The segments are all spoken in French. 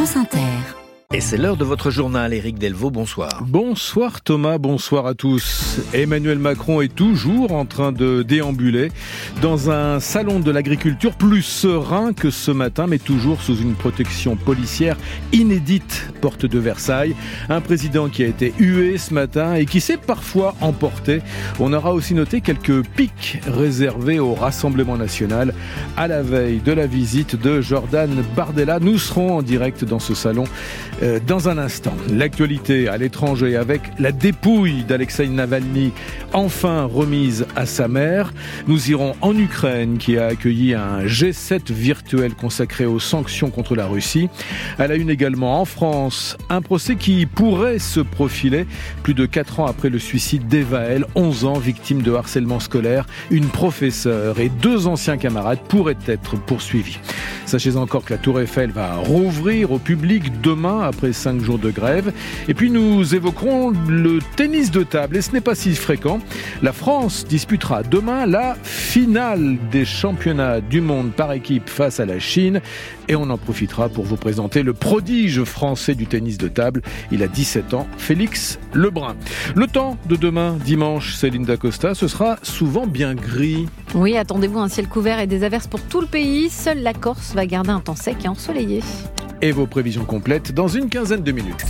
France Inter. Et c'est l'heure de votre journal, Éric Delvaux, bonsoir. Bonsoir Thomas, bonsoir à tous. Emmanuel Macron est toujours en train de déambuler dans un salon de l'agriculture plus serein que ce matin, mais toujours sous une protection policière inédite, porte de Versailles. Un président qui a été hué ce matin et qui s'est parfois emporté. On aura aussi noté quelques pics réservés au Rassemblement national à la veille de la visite de Jordan Bardella. Nous serons en direct dans ce salon dans un instant. L'actualité à l'étranger avec la dépouille d'Alexei Navalny enfin remise à sa mère. Nous irons en Ukraine qui a accueilli un G7 virtuel consacré aux sanctions contre la Russie. Elle a une également en France un procès qui pourrait se profiler plus de 4 ans après le suicide d'Evaël, 11 ans, victime de harcèlement scolaire. Une professeure et deux anciens camarades pourraient être poursuivis. Sachez encore que la Tour Eiffel va rouvrir au public demain après cinq jours de grève. Et puis nous évoquerons le tennis de table, et ce n'est pas si fréquent. La France disputera demain la finale des championnats du monde par équipe face à la Chine. Et on en profitera pour vous présenter le prodige français du tennis de table. Il a 17 ans, Félix Lebrun. Le temps de demain, dimanche, Céline Dacosta, ce sera souvent bien gris. Oui, attendez-vous un ciel couvert et des averses pour tout le pays. Seule la Corse va garder un temps sec et ensoleillé et vos prévisions complètes dans une quinzaine de minutes.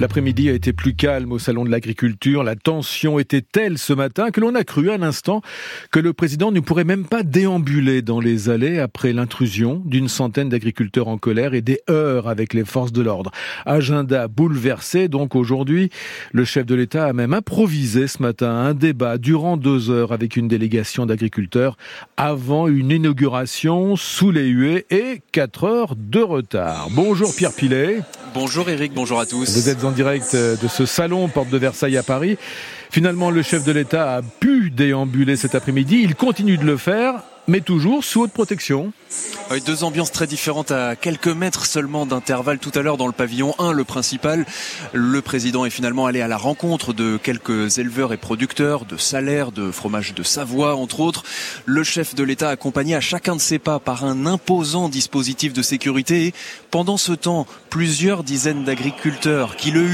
L'après-midi a été plus calme au salon de l'agriculture. La tension était telle ce matin que l'on a cru un instant que le président ne pourrait même pas déambuler dans les allées après l'intrusion d'une centaine d'agriculteurs en colère et des heures avec les forces de l'ordre. Agenda bouleversé donc aujourd'hui. Le chef de l'État a même improvisé ce matin un débat durant deux heures avec une délégation d'agriculteurs avant une inauguration sous les huées et quatre heures de retard. Bonjour Pierre Pilet. Bonjour Eric, bonjour à tous. Vous êtes en direct euh, de ce salon Porte de Versailles à Paris. Finalement, le chef de l'État a pu déambuler cet après-midi. Il continue de le faire mais toujours sous haute protection. Oui, deux ambiances très différentes à quelques mètres seulement d'intervalle. Tout à l'heure, dans le pavillon 1, le principal, le président est finalement allé à la rencontre de quelques éleveurs et producteurs de salaires, de fromage de Savoie, entre autres. Le chef de l'État accompagné à chacun de ses pas par un imposant dispositif de sécurité. Pendant ce temps, plusieurs dizaines d'agriculteurs qui le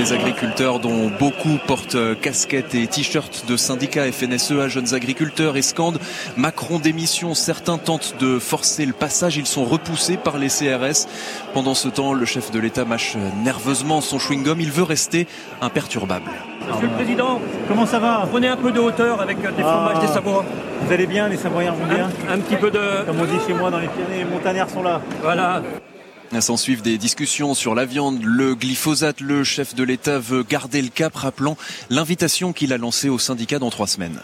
des agriculteurs dont beaucoup portent casquettes et t-shirts de syndicats FNSEA, jeunes agriculteurs et scandent Macron démission. Certains tentent de forcer le passage, ils sont repoussés par les CRS. Pendant ce temps, le chef de l'État mâche nerveusement son chewing-gum. Il veut rester imperturbable. Monsieur le Président, comment ça va? Prenez un peu de hauteur avec des fromages des Savoies. Vous allez bien, les Savoyards vont bien un, un, petit peu de... Comme on dit chez moi dans les Pyrénées, les montagnards sont là. Voilà. S'en suivent des discussions sur la viande, le glyphosate. Le chef de l'État veut garder le cap, rappelant l'invitation qu'il a lancée au syndicat dans trois semaines.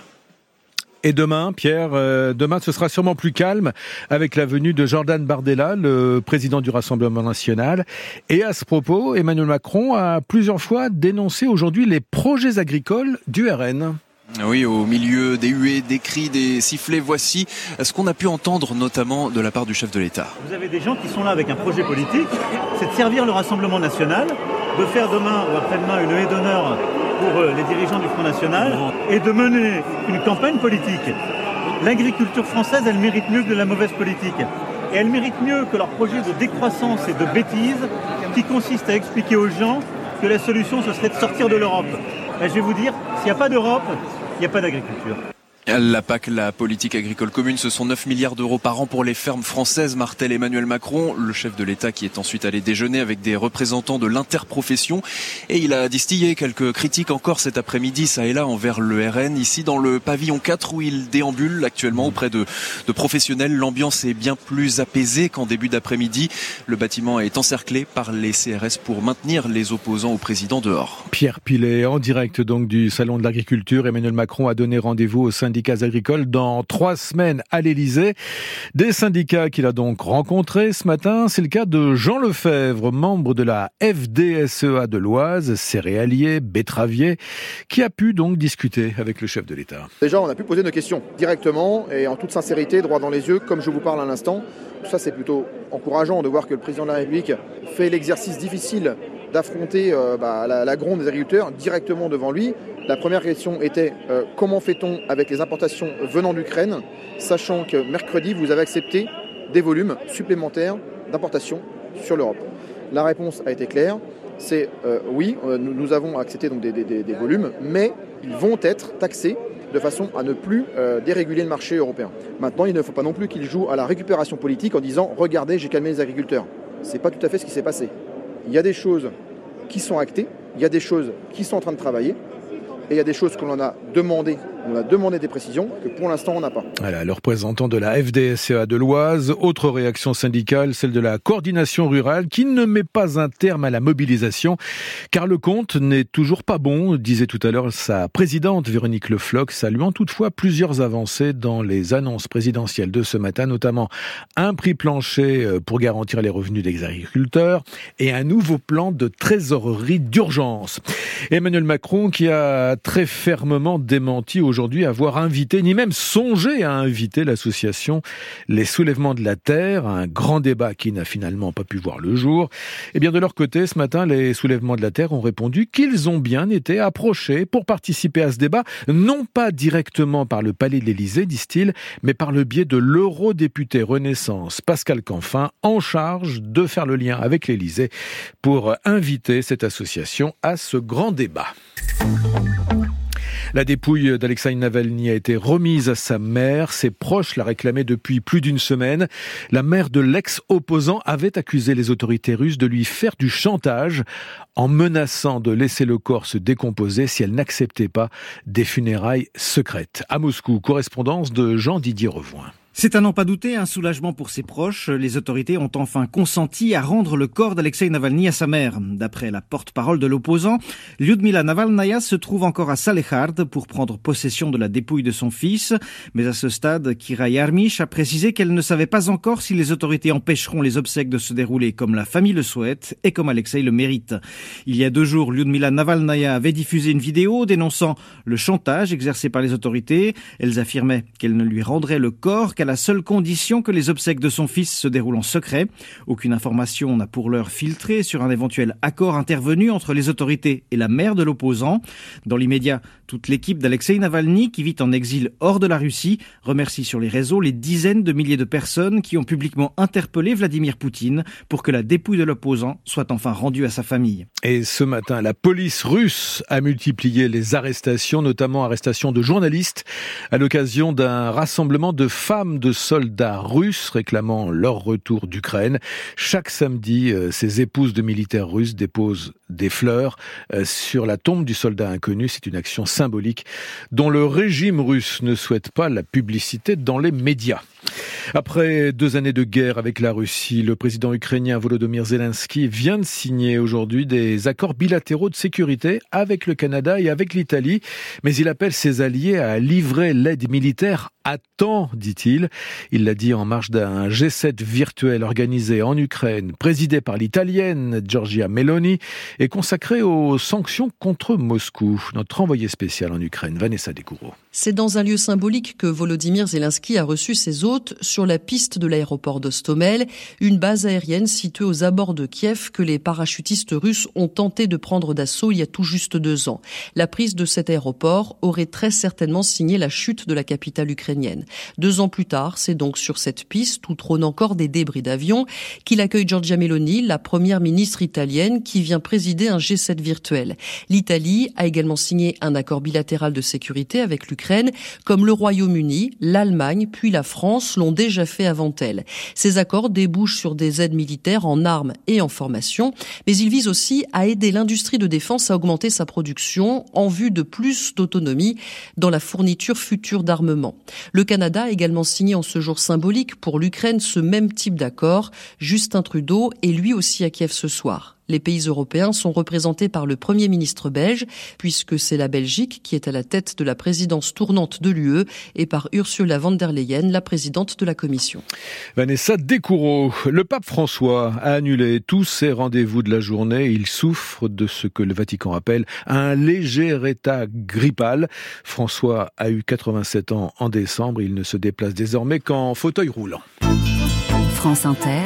Et demain, Pierre, euh, demain ce sera sûrement plus calme avec la venue de Jordan Bardella, le président du Rassemblement national. Et à ce propos, Emmanuel Macron a plusieurs fois dénoncé aujourd'hui les projets agricoles du RN. Oui, au milieu des huées, des cris, des sifflets, voici ce qu'on a pu entendre notamment de la part du chef de l'État. Vous avez des gens qui sont là avec un projet politique, c'est de servir le Rassemblement national, de faire demain ou après-demain une haie d'honneur pour euh, les dirigeants du Front National et de mener une campagne politique. L'agriculture française, elle mérite mieux que de la mauvaise politique. Et elle mérite mieux que leur projet de décroissance et de bêtise qui consiste à expliquer aux gens que la solution, ce serait de sortir de l'Europe. Ben, je vais vous dire, s'il n'y a pas d'Europe, il n'y a pas d'agriculture. La PAC, la politique agricole commune, ce sont 9 milliards d'euros par an pour les fermes françaises, martel Emmanuel Macron, le chef de l'État qui est ensuite allé déjeuner avec des représentants de l'interprofession. Et il a distillé quelques critiques encore cet après-midi, ça et là, envers le RN. Ici, dans le pavillon 4, où il déambule actuellement auprès de, de professionnels, l'ambiance est bien plus apaisée qu'en début d'après-midi. Le bâtiment est encerclé par les CRS pour maintenir les opposants au président dehors. Pierre Pilet, en direct donc du Salon de l'Agriculture, Emmanuel Macron a donné rendez-vous au syndicat syndicats agricoles dans trois semaines à l'Elysée. Des syndicats qu'il a donc rencontrés ce matin. C'est le cas de Jean Lefebvre, membre de la FDSEA de l'Oise, céréalier, betteravier, qui a pu donc discuter avec le chef de l'État. Déjà, on a pu poser nos questions directement et en toute sincérité, droit dans les yeux, comme je vous parle à l'instant. Ça, c'est plutôt encourageant de voir que le président de la République fait l'exercice difficile d'affronter euh, bah, la, gronde des agriculteurs directement devant lui. La première question était euh, comment fait-on avec les importations venant d'Ukraine, sachant que mercredi, vous avez accepté des volumes supplémentaires d'importation sur l'Europe? La réponse a été claire, c'est euh, oui, nous, avons accepté donc des, volumes, mais ils vont être taxés de façon à ne plus déréguler le marché européen. Maintenant, il ne faut pas non plus qu'ils jouent à la récupération politique en disant regardez, j'ai calmé les agriculteurs. Ce n'est pas tout à fait ce qui s'est passé. Il y a des choses qui sont actées, il y a des choses qui sont en train de travailler, et il y a des choses qu'on en a demandé on a demandé des précisions que pour l'instant on n'a pas. Voilà, le représentant de la FDSEA de l'Oise, autre réaction syndicale, celle de la coordination rurale qui ne met pas un terme à la mobilisation car le compte n'est toujours pas bon, disait tout à l'heure sa présidente Véronique Le Floch, saluant toutefois plusieurs avancées dans les annonces présidentielles de ce matin, notamment un prix plancher euh, pour garantir les revenus des agriculteurs et un nouveau plan de trésorerie d'urgence. Emmanuel Macron qui a très fermement démenti aujourd'hui avoir invité, ni même songé à inviter l'association Les Soulèvements de la Terre, un grand débat qui n'a finalement pas pu voir le jour. Eh bien de leur côté, ce matin, les Soulèvements de la Terre ont répondu qu'ils ont bien été approchés pour participer à ce débat, non pas directement par le palais de l'Élysée, disent-ils, mais par le biais de l'eurodéputé Renaissance Pascal Canfin, en charge de faire le lien avec l'Élysée pour inviter cette association à ce grand débat. La dépouille d'Alexei Navalny a été remise à sa mère. Ses proches la réclamaient depuis plus d'une semaine. La mère de l'ex-opposant avait accusé les autorités russes de lui faire du chantage en menaçant de laisser le corps se décomposer si elle n'acceptait pas des funérailles secrètes. À Moscou, correspondance de Jean-Didier Revoin. C'est à n'en pas douter un soulagement pour ses proches. Les autorités ont enfin consenti à rendre le corps d'Alexei Navalny à sa mère. D'après la porte-parole de l'opposant, Lyudmila Navalnaya se trouve encore à Salehard pour prendre possession de la dépouille de son fils. Mais à ce stade, Kira Yarmish a précisé qu'elle ne savait pas encore si les autorités empêcheront les obsèques de se dérouler comme la famille le souhaite et comme Alexei le mérite. Il y a deux jours, Lyudmila Navalnaya avait diffusé une vidéo dénonçant le chantage exercé par les autorités. Elles affirmaient qu'elle ne lui rendrait le corps la seule condition que les obsèques de son fils se déroulent en secret. Aucune information n'a pour l'heure filtré sur un éventuel accord intervenu entre les autorités et la mère de l'opposant. Dans l'immédiat, toute l'équipe d'Alexei Navalny, qui vit en exil hors de la Russie, remercie sur les réseaux les dizaines de milliers de personnes qui ont publiquement interpellé Vladimir Poutine pour que la dépouille de l'opposant soit enfin rendue à sa famille. Et ce matin, la police russe a multiplié les arrestations, notamment arrestations de journalistes, à l'occasion d'un rassemblement de femmes de soldats russes réclamant leur retour d'Ukraine. Chaque samedi, euh, ces épouses de militaires russes déposent des fleurs euh, sur la tombe du soldat inconnu. C'est une action symbolique dont le régime russe ne souhaite pas la publicité dans les médias. Après deux années de guerre avec la Russie, le président ukrainien Volodymyr Zelensky vient de signer aujourd'hui des accords bilatéraux de sécurité avec le Canada et avec l'Italie, mais il appelle ses alliés à livrer l'aide militaire à temps, dit-il. Il l'a dit en marge d'un G7 virtuel organisé en Ukraine, présidé par l'italienne Giorgia Meloni et consacré aux sanctions contre Moscou. Notre envoyé spécial en Ukraine, Vanessa Decouro. C'est dans un lieu symbolique que Volodymyr Zelensky a reçu ses hôtes sur la piste de l'aéroport d'Ostomel, une base aérienne située aux abords de Kiev que les parachutistes russes ont tenté de prendre d'assaut il y a tout juste deux ans. La prise de cet aéroport aurait très certainement signé la chute de la capitale ukrainienne. Deux ans plus tard, c'est donc sur cette piste, où trônent encore des débris d'avions, qu'il accueille Giorgia Meloni, la première ministre italienne qui vient présider un G7 virtuel. L'Italie a également signé un accord bilatéral de sécurité avec l'Ukraine comme le Royaume-Uni, l'Allemagne puis la France l'ont déjà fait avant elle. Ces accords débouchent sur des aides militaires en armes et en formation, mais ils visent aussi à aider l'industrie de défense à augmenter sa production en vue de plus d'autonomie dans la fourniture future d'armement. Le Canada a également signé en ce jour symbolique pour l'Ukraine ce même type d'accord. Justin Trudeau est lui aussi à Kiev ce soir. Les pays européens sont représentés par le Premier ministre belge, puisque c'est la Belgique qui est à la tête de la présidence tournante de l'UE, et par Ursula von der Leyen, la présidente de la Commission. Vanessa Descoureaux, le pape François a annulé tous ses rendez-vous de la journée. Il souffre de ce que le Vatican appelle un léger état grippal. François a eu 87 ans en décembre. Il ne se déplace désormais qu'en fauteuil roulant. France Inter.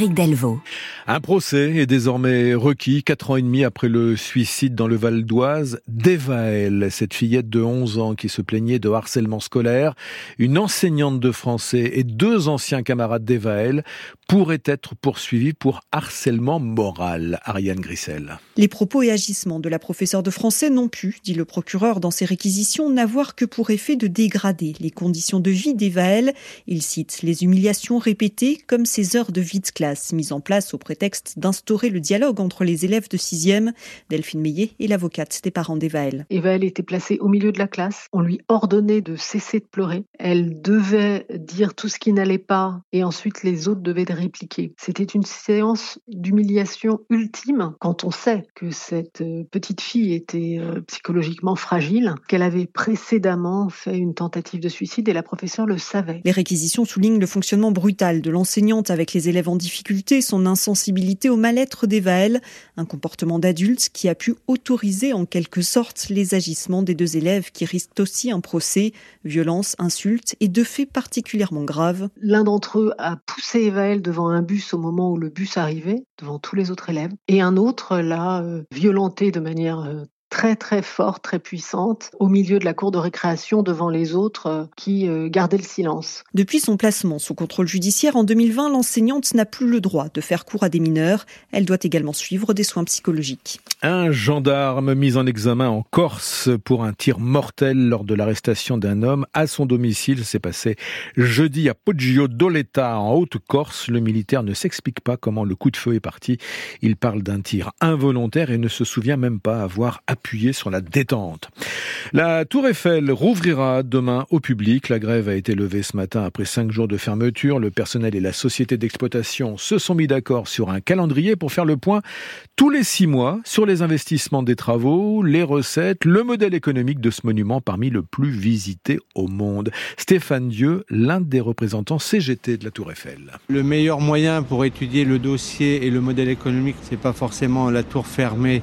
Éric Delvaux. Un procès est désormais requis quatre ans et demi après le suicide dans le Val d'Oise d'Evaël, cette fillette de 11 ans qui se plaignait de harcèlement scolaire. Une enseignante de français et deux anciens camarades d'Evaël pourraient être poursuivis pour harcèlement moral. Ariane Grissel. Les propos et agissements de la professeure de français n'ont pu, dit le procureur dans ses réquisitions, n'avoir que pour effet de dégrader les conditions de vie d'Evaël. Il cite les humiliations répétées comme ses heures de vie de classe mises en place au prétexte d'instaurer le dialogue entre les élèves de 6e. Delphine Meillet est l'avocate des parents d'Evaël. Evaël était placée au milieu de la classe. On lui ordonnait de cesser de pleurer. Elle devait dire tout ce qui n'allait pas et ensuite les autres devaient répliquer. C'était une séance d'humiliation ultime quand on sait que cette euh, petite fille était euh, psychologiquement fragile, qu'elle avait précédemment fait une tentative de suicide et la professeure le savait. Les réquisitions soulignent le fonctionnement brutal de l'enseignante avec les élèves en difficulté, son insensibilité au mal-être d'Evaël, un comportement d'adulte qui a pu autoriser en quelque sorte les agissements des deux élèves qui risquent aussi un procès, violence, insultes et deux faits particulièrement graves. L'un d'entre eux a poussé Evaël devant un bus au moment où le bus arrivait, devant tous les autres élèves, et un autre l'a euh, violenté de manière euh, très très forte, très puissante, au milieu de la cour de récréation devant les autres euh, qui euh, gardaient le silence. Depuis son placement sous contrôle judiciaire en 2020, l'enseignante n'a plus le droit de faire cours à des mineurs. Elle doit également suivre des soins psychologiques. Un gendarme mis en examen en Corse pour un tir mortel lors de l'arrestation d'un homme à son domicile. s'est passé jeudi à Poggio d'Oletta en Haute-Corse. Le militaire ne s'explique pas comment le coup de feu est parti. Il parle d'un tir involontaire et ne se souvient même pas avoir appuyé sur la détente. La Tour Eiffel rouvrira demain au public. La grève a été levée ce matin après cinq jours de fermeture. Le personnel et la société d'exploitation se sont mis d'accord sur un calendrier pour faire le point tous les six mois sur les investissements des travaux, les recettes, le modèle économique de ce monument parmi le plus visité au monde. Stéphane Dieu, l'un des représentants CGT de la Tour Eiffel. Le meilleur moyen pour étudier le dossier et le modèle économique, c'est pas forcément la tour fermée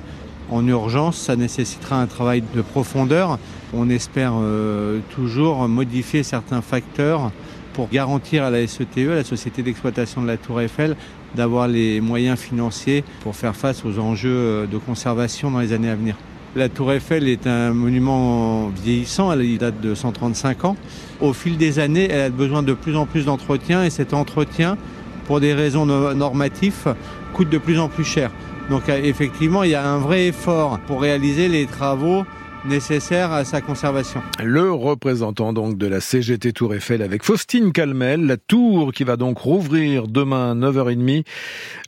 en urgence, ça nécessitera un travail de profondeur. On espère euh, toujours modifier certains facteurs pour garantir à la SETE, la Société d'exploitation de la Tour Eiffel, d'avoir les moyens financiers pour faire face aux enjeux euh, de conservation dans les années à venir. La Tour Eiffel est un monument vieillissant, elle date de 135 ans. Au fil des années, elle a besoin de plus en plus d'entretien et cet entretien, pour des raisons normatives, coûte de plus en plus cher. Donc euh, effectivement, il y a un vrai effort pour réaliser les travaux nécessaire à sa conservation. Le représentant donc de la CGT Tour Eiffel avec Faustine Calmel, la tour qui va donc rouvrir demain à 9h30,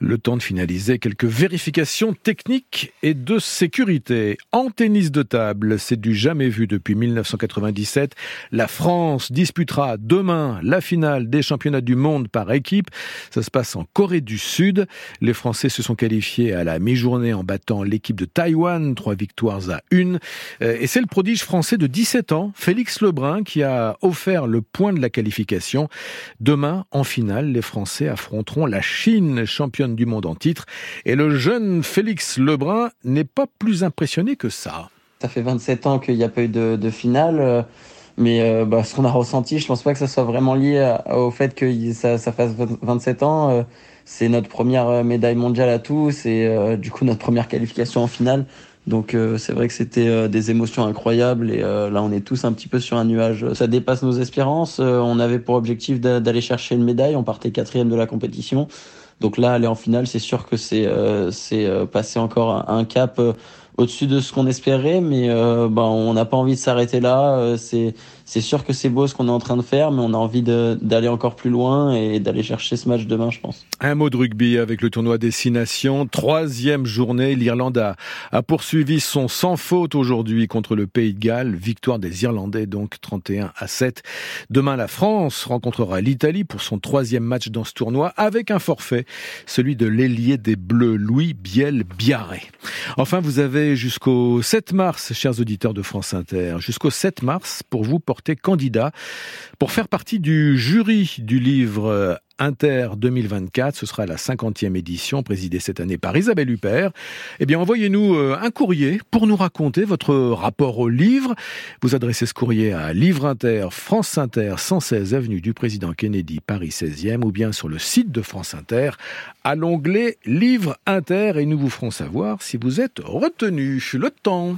le temps de finaliser quelques vérifications techniques et de sécurité. En tennis de table, c'est du jamais vu depuis 1997. La France disputera demain la finale des championnats du monde par équipe. Ça se passe en Corée du Sud. Les Français se sont qualifiés à la mi-journée en battant l'équipe de Taïwan, trois victoires à une. Euh, et c'est le prodige français de 17 ans, Félix Lebrun, qui a offert le point de la qualification. Demain, en finale, les Français affronteront la Chine, championne du monde en titre. Et le jeune Félix Lebrun n'est pas plus impressionné que ça. Ça fait 27 ans qu'il n'y a pas eu de, finale. Euh, mais euh, bah, ce qu'on a ressenti, je pense pas que ça soit vraiment lié au fait que ça, ça fasse 27 ans. C'est notre première médaille mondiale à tous et du coup notre première qualification en finale. Donc euh, c'est vrai que c'était euh, des émotions incroyables et euh, là on est tous un petit peu sur un nuage. Ça dépasse nos espérances. on avait pour objectif d'aller chercher une médaille. On partait quatrième de la compétition. Donc là aller en finale, c'est sûr que c'est c'est passer encore un, cap au-dessus de ce qu'on espérait, mais ben, on n'a pas envie de s'arrêter là. c'est c'est sûr que c'est beau ce qu'on est en train de faire, mais on a envie d'aller encore plus loin et d'aller chercher ce match demain, je pense. Un mot de rugby avec le tournoi Destination. Troisième journée, l'Irlande a, a, poursuivi son sans faute aujourd'hui contre le Pays de Galles. Victoire des Irlandais, donc 31 à 7. Demain, la France rencontrera l'Italie pour son troisième match dans ce tournoi avec un forfait, celui de l'ailier des Bleus, Louis Biel Biarré. Enfin, vous avez jusqu'au 7 mars, chers auditeurs de France Inter, jusqu'au 7 mars pour vous porter candidat pour faire partie du jury du livre Inter 2024. Ce sera la 50e édition, présidée cette année par Isabelle Huppert. Eh bien, envoyez-nous euh, un courrier pour nous raconter votre rapport au livre. Vous adressez ce courrier à Livre Inter, France Inter, 116 avenue du Président Kennedy, Paris 16e, ou bien sur le site de France Inter, à l'onglet Livre Inter, et nous vous ferons savoir si vous êtes retenu. Le temps.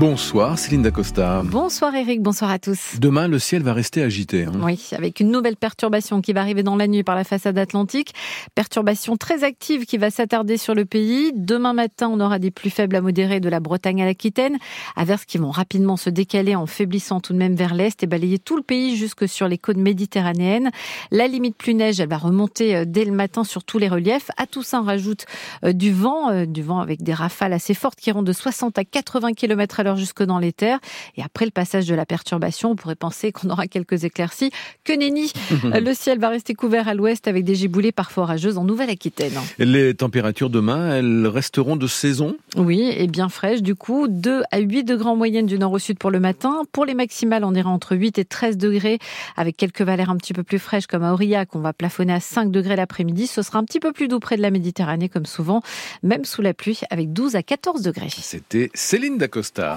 Bonsoir Céline Dacosta. Bonsoir Eric, bonsoir à tous. Demain, le ciel va rester agité. Hein. Oui, avec une nouvelle perturbation qui va arriver dans la nuit par la façade atlantique. Perturbation très active qui va s'attarder sur le pays. Demain matin, on aura des plus faibles à modérés de la Bretagne à l'Aquitaine, averses qui vont rapidement se décaler en faiblissant tout de même vers l'est et balayer tout le pays jusque sur les côtes méditerranéennes. La limite plus neige, elle va remonter euh, dès le matin sur tous les reliefs. À tout ça, on rajoute euh, du vent, euh, du vent avec des rafales assez fortes qui iront de 60 à 80 km à jusque dans les terres. Et après le passage de la perturbation, on pourrait penser qu'on aura quelques éclaircies. Que nenni Le ciel va rester couvert à l'ouest avec des giboulées parfois orageuses en Nouvelle-Aquitaine. Les températures demain, elles resteront de saison? Oui, et bien fraîches du coup. 2 à 8 degrés en moyenne du nord au sud pour le matin. Pour les maximales, on ira entre 8 et 13 degrés avec quelques valeurs un petit peu plus fraîches comme à Aurillac. On va plafonner à 5 degrés l'après-midi. Ce sera un petit peu plus doux près de la Méditerranée comme souvent, même sous la pluie avec 12 à 14 degrés. C'était Céline Dacosta.